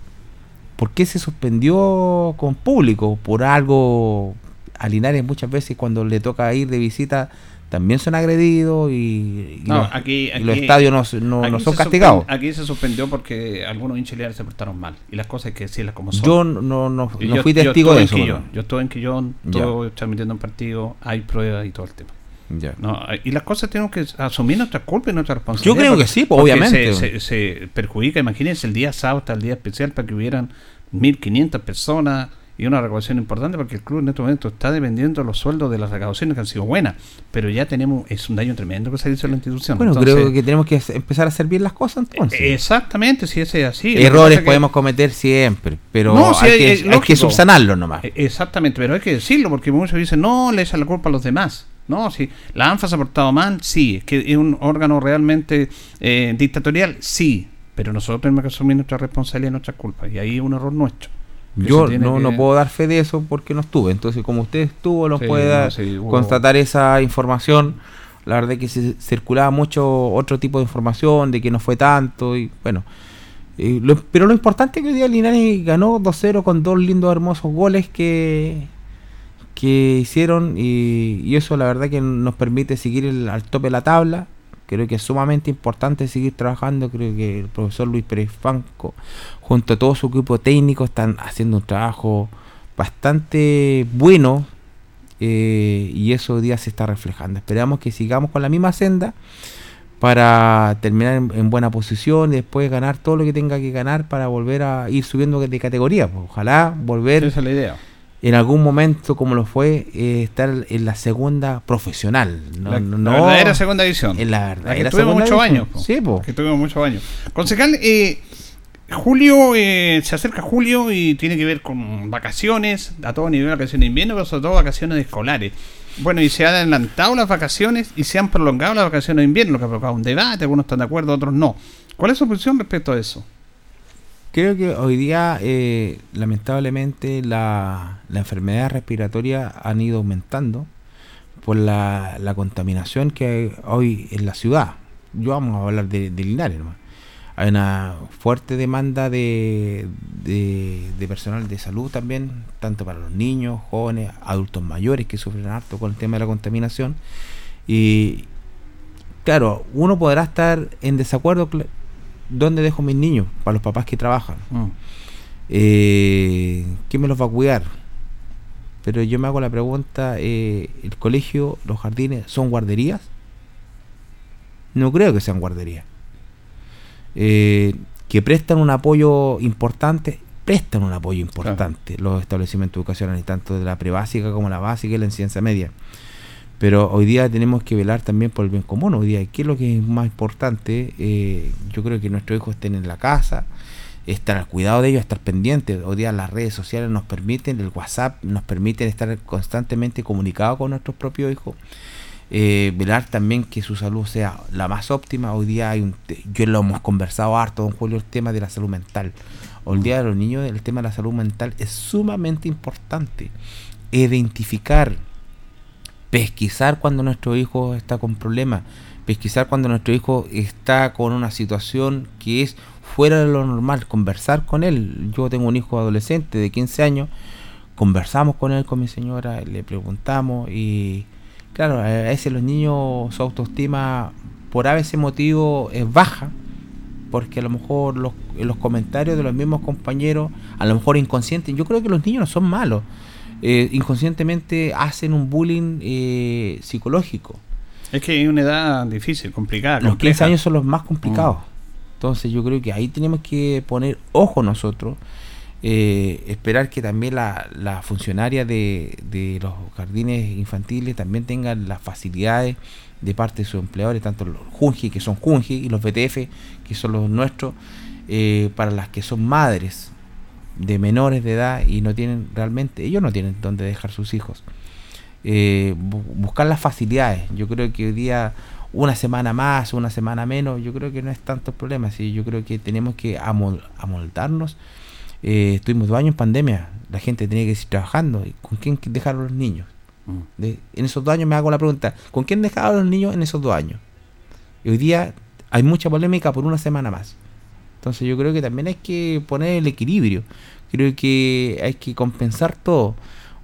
¿Por qué se suspendió con público? Por algo a Linares muchas veces cuando le toca ir de visita también son agredidos y, y No, los, aquí, y los aquí- estadios no, no, aquí no son castigados. Aquí se suspendió porque algunos hinchas lineares se portaron mal. Y las cosas hay que decirlas como son. Yo no, no, no, Y no yo- fui testigo de eso. Quillón. Yo estuve en Quillón, estuve transmitiendo un partido, hay pruebas y todo el tema. Ya. No, y las cosas tenemos que asumir nuestra culpa y nuestra responsabilidad. Yo creo que sí, pues, obviamente. Se, se- se perjudica, imagínense el día sábado, hasta el día especial para que hubieran 1.500 personas y una recaudación importante porque el club en este momento está dependiendo de los sueldos de las recaudaciones que han sido buenas, pero ya tenemos, es un daño tremendo que se hizo en la institución. Bueno, Entonces, creo que tenemos que empezar a hacer bien las cosas entonces. Exactamente, si ese es así. Errores que- podemos cometer siempre, pero No, sí, hay, que, es hay que subsanarlo nomás. Eh, Exactamente, pero hay que decirlo porque muchos dicen, no, le echan la culpa a los demás. No, si la ANFA se ha portado mal, sí. Es que es un órgano realmente eh, dictatorial, sí. Pero nosotros tenemos que asumir nuestra responsabilidad y nuestras culpas. Y ahí es un error nuestro. Yo no, que- no puedo dar fe de eso porque no estuve. Entonces, como usted estuvo, nos Sí, puede dar- sí, constatar esa información. La verdad es que se circulaba mucho otro tipo de información de que no fue tanto. y bueno eh, lo- Pero lo importante es que hoy día Linares ganó 2-0 con dos lindos, hermosos goles que, que hicieron. Y, y eso, la verdad, que nos permite seguir el- al tope de la tabla. Creo que es sumamente importante seguir trabajando. Creo que el profesor Luis Pérez Franco, junto a todo su equipo técnico, están haciendo un trabajo bastante bueno. eh, y eso hoy día se está reflejando. Esperamos que sigamos con la misma senda para terminar en, en buena posición y después ganar todo lo que tenga que ganar para volver a ir subiendo de categoría. pues. Ojalá volver Esa es la idea. En algún momento, como lo fue, eh, estar en la segunda profesional. No, la, no- la verdadera segunda división. en la La que verdadera tuvimos segunda muchos años. po. Sí, po. Que tuvimos muchos años. Concejal, eh, Julio, eh, se acerca julio y tiene que ver con vacaciones, a todo nivel, vacaciones de invierno, pero sobre todo vacaciones escolares. Bueno, y se han adelantado las vacaciones y se han prolongado las vacaciones de invierno, lo que ha provocado un debate, algunos están de acuerdo, otros no. ¿Cuál es su posición respecto a eso? Creo que hoy día, eh, lamentablemente, la, la enfermedad respiratoria han ido aumentando por la, la contaminación que hay hoy en la ciudad. Yo vamos a hablar de, de Linares nomás. Hay una fuerte demanda de, de, personal de salud también, tanto para los niños, jóvenes, adultos mayores que sufren harto con el tema de la contaminación. Y claro, uno podrá estar en desacuerdo dónde dejo mis niños para los papás que trabajan. Mm. Eh, ¿Quién me los va a cuidar? Pero yo me hago la pregunta, eh, ¿el colegio, los jardines, son guarderías? No creo que sean guarderías. Eh, que prestan un apoyo importante, prestan un apoyo importante los establecimientos educacionales, tanto de la prebásica como la básica y la enseñanza media. Pero hoy día tenemos que velar también por el bien común. Hoy día, ¿qué es lo que es más importante? Eh, yo creo que nuestros hijos estén en la casa, estar al cuidado de ellos, estar pendientes. Hoy día las redes sociales nos permiten, el WhatsApp nos permite estar constantemente comunicados con nuestros propios hijos. Eh, velar también que su salud sea la más óptima. Hoy día hay un, yo lo hemos conversado harto, don Julio, el tema de la salud mental. Hoy día de los niños el tema de la salud mental es sumamente importante. Identificar, pesquisar cuando nuestro hijo está con problemas, pesquisar cuando nuestro hijo está con una situación que es fuera de lo normal, conversar con él. Yo tengo un hijo adolescente de 15 años, conversamos con él, con mi señora, le preguntamos y claro, a veces los niños su autoestima por a veces motivo es baja, porque a lo mejor los, los comentarios de los mismos compañeros, a lo mejor inconscientes, yo creo que los niños no son malos, eh, inconscientemente hacen un bullying eh, psicológico. Es que hay una edad difícil, complicada. Los 15 años son los más complicados. Mm. Entonces yo creo que ahí tenemos que poner ojo nosotros, eh, esperar que también la, la funcionaria de, de, los jardines infantiles también tengan las facilidades de parte de sus empleadores, tanto los Junji, que son Junji, y los BTF, que son los nuestros, para las que son madres de menores de edad y no tienen realmente, ellos no tienen dónde dejar sus hijos. Eh, buscar las facilidades. Yo creo que hoy día una semana más, una semana menos, yo creo que no es tanto el problema. ¿sí? Yo creo que tenemos que amoldarnos. Eh, estuvimos dos años en pandemia, la gente tenía que seguir trabajando. ¿Con quién dejaron los niños? Mm. en esos dos años me hago la pregunta, ¿con quién dejaron los niños en esos dos años? Y hoy día hay mucha polémica por una semana más. Entonces yo creo que también hay que poner el equilibrio. Creo que hay que compensar todo.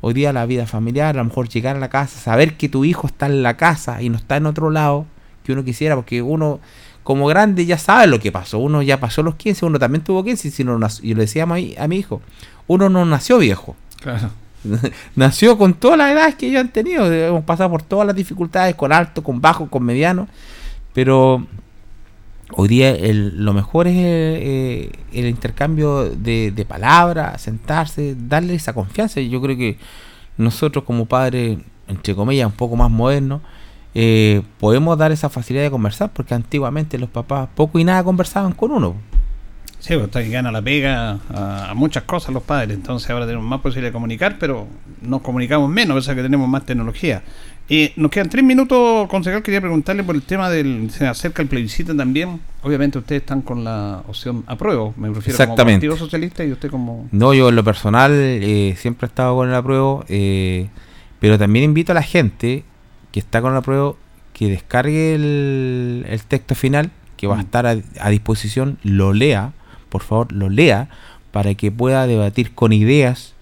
Hoy día la vida familiar, a lo mejor llegar a la casa, saber que tu hijo está en la casa y no está en otro lado que uno quisiera, porque uno como grande ya sabe lo que pasó. Uno ya pasó los 15, uno también tuvo 15, si no, yo le decía a mi, a mi hijo, uno no nació viejo. Claro. nació con todas las edades que ellos han tenido. Hemos pasado por todas las dificultades, con alto, con bajo, con mediano. Pero Hoy día el, lo mejor es eh, el intercambio de, de, palabras, sentarse, darle esa confianza. Yo creo que nosotros como padres, entre comillas, un poco más modernos, eh, podemos dar esa facilidad de conversar, porque antiguamente los papás poco y nada conversaban con uno. Sí, pues que gana la pega a, muchas cosas los padres, entonces ahora tenemos más posibilidad de comunicar, pero nos comunicamos menos, pese a que tenemos más tecnología. Eh, nos quedan tres minutos, concejal. Quería preguntarle por el tema del. Se acerca el plebiscito también. Obviamente, ustedes están con la opción apruebo. Me refiero Exactamente. como Partido Socialista y usted como. No, yo en lo personal eh, siempre he estado con el apruebo. Eh, pero también invito a la gente que está con el apruebo que descargue el, texto final que va a mm. estar a, disposición. Lo lea, por favor, lo lea para que pueda debatir con ideas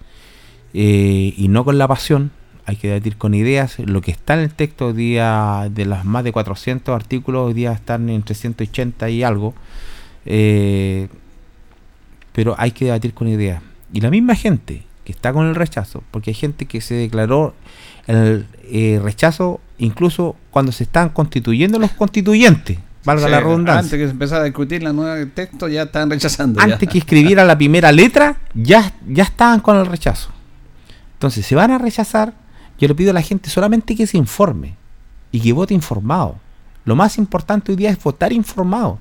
y no con la pasión hay que debatir con ideas. Lo que está en el texto hoy día, de las más de 400 artículos, hoy día están en 380 y algo. Eh, pero hay que debatir con ideas. Y la misma gente que está con el rechazo, porque hay gente que se declaró el eh, rechazo incluso cuando se están constituyendo los constituyentes, valga la redundancia. Antes que se empezara a discutir la nueva texto, ya estaban rechazando. Antes que escribiera la primera letra, ya, ya estaban con el rechazo. Entonces, se van a rechazar yo le pido a la gente solamente que se informe y que vote informado. Lo más importante hoy día es votar informado.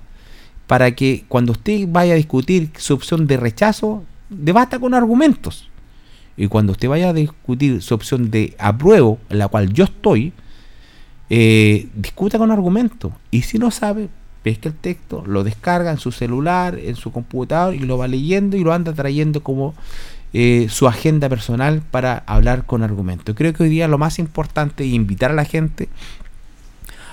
Para que cuando usted vaya a discutir su opción de rechazo, debata con argumentos. Y cuando usted vaya a discutir su opción de apruebo, en la cual yo estoy, eh, discuta con argumentos. Y si no sabe, pesca el texto, lo descarga en su celular, en su computador y lo va leyendo y lo anda trayendo como eh, su agenda personal para hablar con argumentos. Creo que hoy día lo más importante es invitar a la gente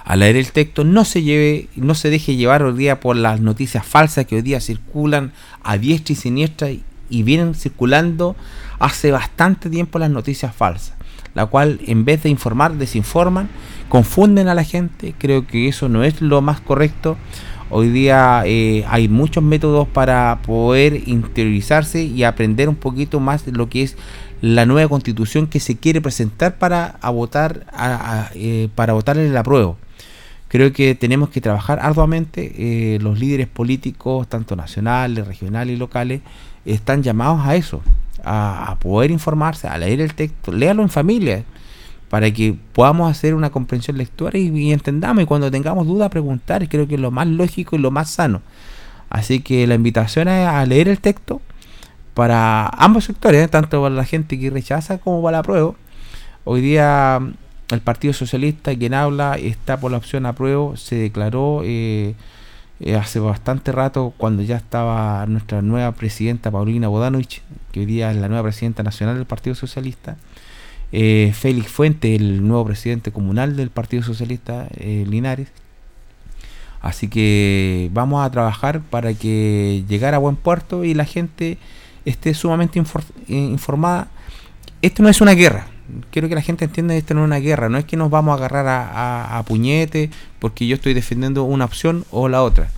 a leer el texto, no se lleve, no se deje llevar hoy día por las noticias falsas que hoy día circulan a diestra y siniestra y vienen circulando hace bastante tiempo las noticias falsas, la cual en vez de informar desinforman, confunden a la gente, creo que eso no es lo más correcto. Hoy día eh, hay muchos métodos para poder interiorizarse y aprender un poquito más de lo que es la nueva constitución que se quiere presentar para votar eh, para votar el apruebo. Creo que tenemos que trabajar arduamente. Eh, los líderes políticos, tanto nacionales, regionales y locales, están llamados a eso, a, poder informarse, a leer el texto, léalo en familia para que podamos hacer una comprensión lectora y, entendamos y cuando tengamos dudas preguntar, creo que es lo más lógico y lo más sano. Así que la invitación es a leer el texto para ambos sectores, ¿eh? tanto para la gente que rechaza como para la prueba. Hoy día el Partido Socialista, quien habla, está por la opción apruebo, se declaró eh, eh, hace bastante rato cuando ya estaba nuestra nueva presidenta Paulina Bodanovich, que hoy día es la nueva presidenta nacional del Partido Socialista, eh, Félix Fuente, el nuevo presidente comunal del Partido Socialista Linares. Así que vamos a trabajar para que llegara a buen puerto y la gente esté sumamente informada. Esto no es una guerra, quiero que la gente entienda que esto no es una guerra, no es que nos vamos a agarrar a, a, puñete porque yo estoy defendiendo una opción o la otra.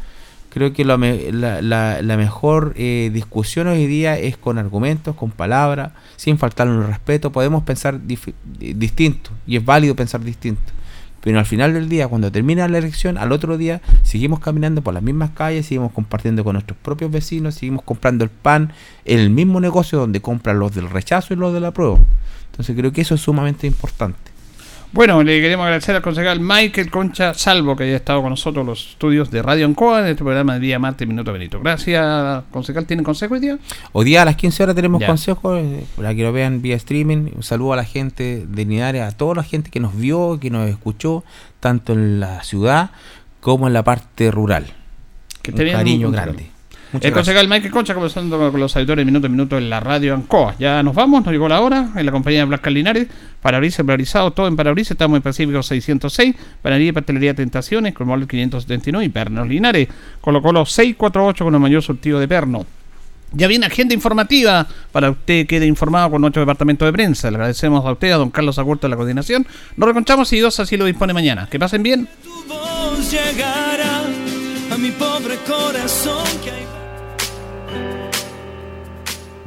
Creo que la, la, mejor eh, discusión hoy día es con argumentos, con palabras, sin faltarle el respeto. Podemos pensar distinto y es válido pensar distinto. Pero al final del día, cuando termina la elección, al otro día seguimos caminando por las mismas calles, seguimos compartiendo con nuestros propios vecinos, seguimos comprando el pan en el mismo negocio donde compran los del rechazo y los de la prueba. Entonces creo que eso es sumamente importante. Bueno, le queremos agradecer al concejal Michael Concha Salvo que haya estado con nosotros en los estudios de Radio Ancoa en este programa de día martes Minuto Benito. Gracias, concejal. ¿Tienen consejo hoy día? Hoy día a las 15 horas tenemos consejos eh, para que lo vean vía streaming. Un saludo a la gente de Linares, a toda la gente que nos vio, que nos escuchó, tanto en la ciudad como en la parte rural. Que un cariño grande el concejal Mike Concha conversando con los auditores minuto a minuto en la radio Ancoa. Ya nos vamos, nos llegó la hora en la compañía de Blas Linares. Parabrisas polarizado, todo en parabrisas. Estamos en Pacífico 606. Panadería y Pastelería Tentaciones, con el 579 y Pernos Linares. Colocó los 648 con el mayor surtido de perno. Ya viene agenda informativa para que usted quede informado con nuestro departamento de prensa. Le agradecemos a usted, a don Carlos Agurto de la coordinación. Nos reconchamos y dos así lo dispone mañana. Que pasen bien. a mi pobre corazón